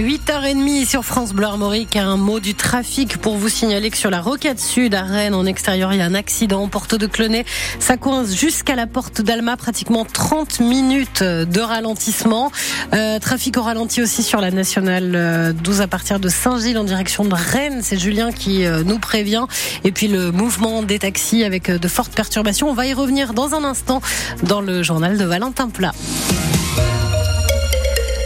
8h30 sur France Bleu Armorique, un mot du trafic pour vous signaler que sur la rocade sud à Rennes, en extérieur, il y a un accident. Porte de Clenay, ça coince jusqu'à la porte d'Alma, pratiquement 30 minutes de ralentissement. Euh, trafic au ralenti aussi sur la nationale 12 à partir de Saint-Gilles en direction de Rennes. C'est Julien qui euh, nous prévient. Et puis le mouvement des taxis avec euh, de fortes perturbations. On va y revenir dans un instant dans le journal de Valentin Plat.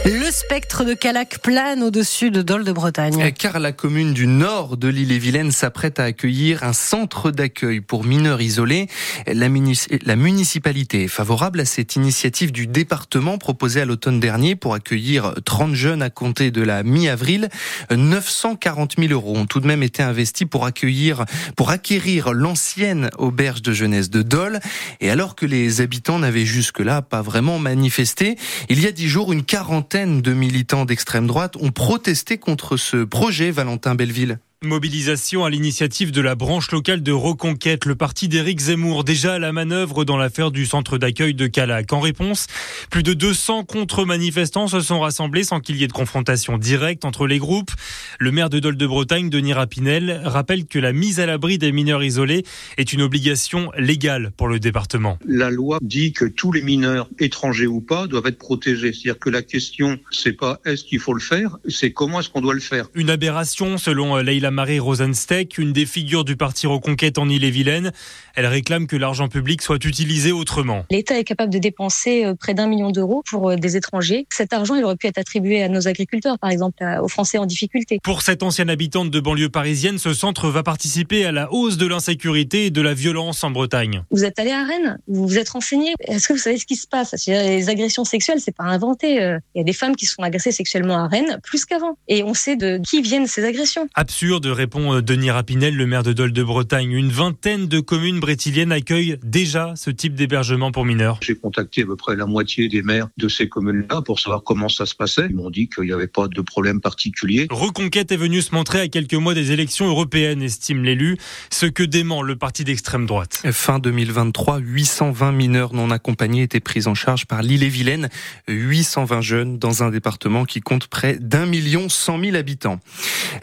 Le spectre de Calac plane au-dessus de Dole de Bretagne. Car la commune du nord de l'île-et-Vilaine s'apprête à accueillir un centre d'accueil pour mineurs isolés. La, la, municipalité est favorable à cette initiative du département proposée à l'automne dernier pour accueillir 30 jeunes à compter de la mi-avril. 940 000 euros ont tout de même été investis pour accueillir, pour acquérir l'ancienne auberge de jeunesse de Dole. Et alors que les habitants n'avaient jusque-là pas vraiment manifesté, il y a dix jours, une quarantaine de militants d'extrême droite ont protesté contre ce projet, Valentin Belleville. Mobilisation à l'initiative de la branche locale de Reconquête, le parti d'Éric Zemmour, déjà à la manœuvre dans l'affaire du centre d'accueil de Calac. En réponse, plus de 200 contre-manifestants se sont rassemblés sans qu'il y ait de confrontation directe entre les groupes. Le maire de Dole de Bretagne, Denis Rapinel, rappelle que la mise à l'abri des mineurs isolés est une obligation légale pour le département. La loi dit que tous les mineurs, étrangers ou pas, doivent être protégés. C'est-à-dire que la question, c'est pas est-ce qu'il faut le faire, c'est comment est-ce qu'on doit le faire. Une aberration, selon Leila Marie Rosensteck, une des figures du parti Reconquête en Ille-et-Vilaine. Elle réclame que l'argent public soit utilisé autrement. L'État est capable de dépenser euh, près d'un million d'euros pour euh, des étrangers. Cet argent, il aurait pu être attribué à nos agriculteurs, par exemple, aux Français en difficulté. Pour cette ancienne habitante de banlieue parisienne, ce centre va participer à la hausse de l'insécurité et de la violence en Bretagne. Vous êtes allé à Rennes, vous vous êtes renseigné. Est-ce que vous savez ce qui se passe? Les agressions sexuelles, c'est pas inventé. Euh, il y a des femmes qui sont agressées sexuellement à Rennes plus qu'avant. Et on sait de qui viennent ces agressions. Absurde répond euh, Denis Rapinel, le maire de Dole de Bretagne. Une vingtaine de communes brétiliennes accueillent déjà ce type d'hébergement pour mineurs. J'ai contacté à peu près la moitié des maires de ces communes-là pour savoir comment ça se passait. Ils m'ont dit qu'il n'y avait pas de problème particulier. Reconquête est venue se montrer à quelques mois des élections européennes, estime l'élu, ce que dément le parti d'extrême droite. Fin 2023, 820 mineurs non accompagnés étaient pris en charge par l'île-et-Vilaine. 820 jeunes dans un département qui compte près d'un million cent mille habitants.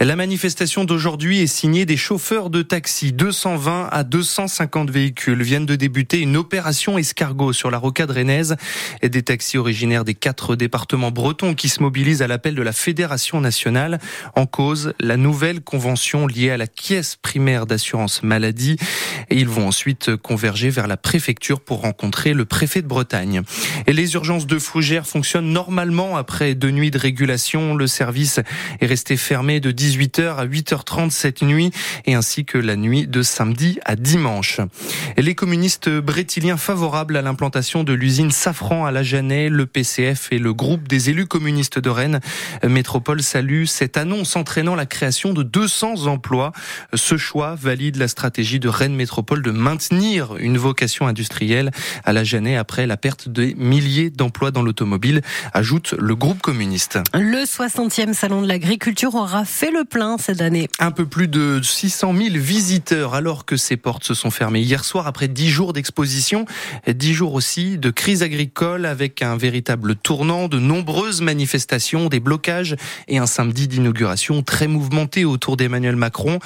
La manifestation d'aujourd'hui est signée des chauffeurs de taxi. 220 à 250 véhicules viennent de débuter une opération escargot sur la rocade rennaise et des taxis originaires des quatre départements bretons qui se mobilisent à l'appel de la Fédération nationale. En cause, la nouvelle convention liée à la caisse primaire d'assurance maladie. Et ils vont ensuite converger vers la préfecture pour rencontrer le préfet de Bretagne. Et les urgences de Fougères fonctionnent normalement après deux nuits de régulation. Le service est resté fermé de 18h à 8h30 cette nuit et ainsi que la nuit de samedi à dimanche. Les communistes brétiliens favorables à l'implantation de l'usine Safran à la Jeannet, le PCF et le groupe des élus communistes de Rennes Métropole salue cette annonce entraînant la création de 200 emplois. Ce choix valide la stratégie de Rennes Métropole de maintenir une vocation industrielle à la Jeannet après la perte de milliers d'emplois dans l'automobile, ajoute le groupe communiste. Le 60e salon de l'agriculture aura fait le plein cette année. Un peu plus de 600 000 visiteurs alors que ces portes se sont fermées hier soir après 10 jours d'exposition, 10 jours aussi de crise agricole avec un véritable tournant, de nombreuses manifestations, des blocages et un samedi d'inauguration très mouvementé autour d'Emmanuel Macron.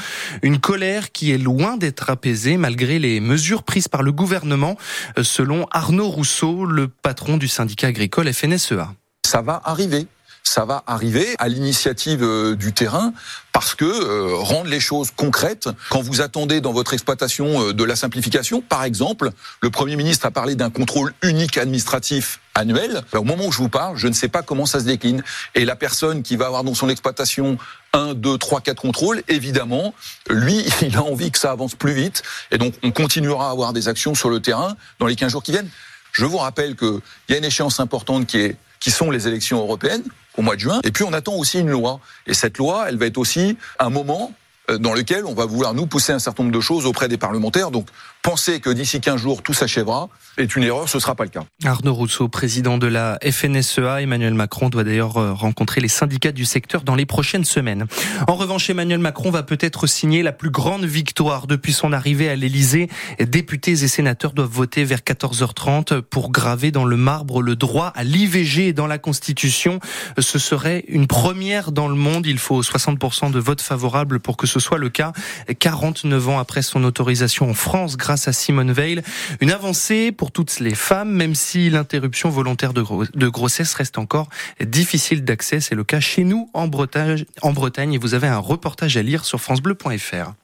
Une colère qui est loin d'être apaisée malgré les mesures prises par le gouvernement, selon Arnaud Rousseau, le patron du syndicat agricole FNSEA. Ça va arriver ça va arriver à l'initiative euh, du terrain parce que euh, rendre les choses concrètes, quand vous attendez dans votre exploitation euh, de la simplification, par exemple, le Premier ministre a parlé d'un contrôle unique administratif annuel. Ben, au moment où je vous parle, je ne sais pas comment ça se décline. Et la personne qui va avoir dans son exploitation un, deux, trois, quatre contrôles, évidemment, lui, il a envie que ça avance plus vite. Et donc, on continuera à avoir des actions sur le terrain dans les 15 jours qui viennent. Je vous rappelle qu'il y a une échéance importante qui est qui sont les élections européennes au mois de juin. Et puis on attend aussi une loi. Et cette loi, elle va être aussi un moment euh, dans lequel on va vouloir nous pousser un certain nombre de choses auprès des parlementaires. Donc penser que d'ici 15 jours tout s'achèvera est une erreur, ce ne sera pas le cas. Arnaud Rousseau, président de la FNSEA, Emmanuel Macron doit d'ailleurs euh, rencontrer les syndicats du secteur dans les prochaines semaines. En revanche, Emmanuel Macron va peut-être signer la plus grande victoire depuis son arrivée à l'Elysée. Députés et sénateurs doivent voter vers 14h30 pour graver dans le marbre le droit à l'IVG dans la Constitution. Ce serait une première dans le monde. Il faut 60% de votes favorables pour que ce soit le cas. 49 ans après son autorisation en France grâce à Simone Veil. Une avancée pour toutes les femmes, même si l'interruption volontaire de, grossesse reste encore difficile d'accès. C'est le cas chez nous en Bretagne, en Bretagne et vous avez un reportage à lire sur francebleu.fr.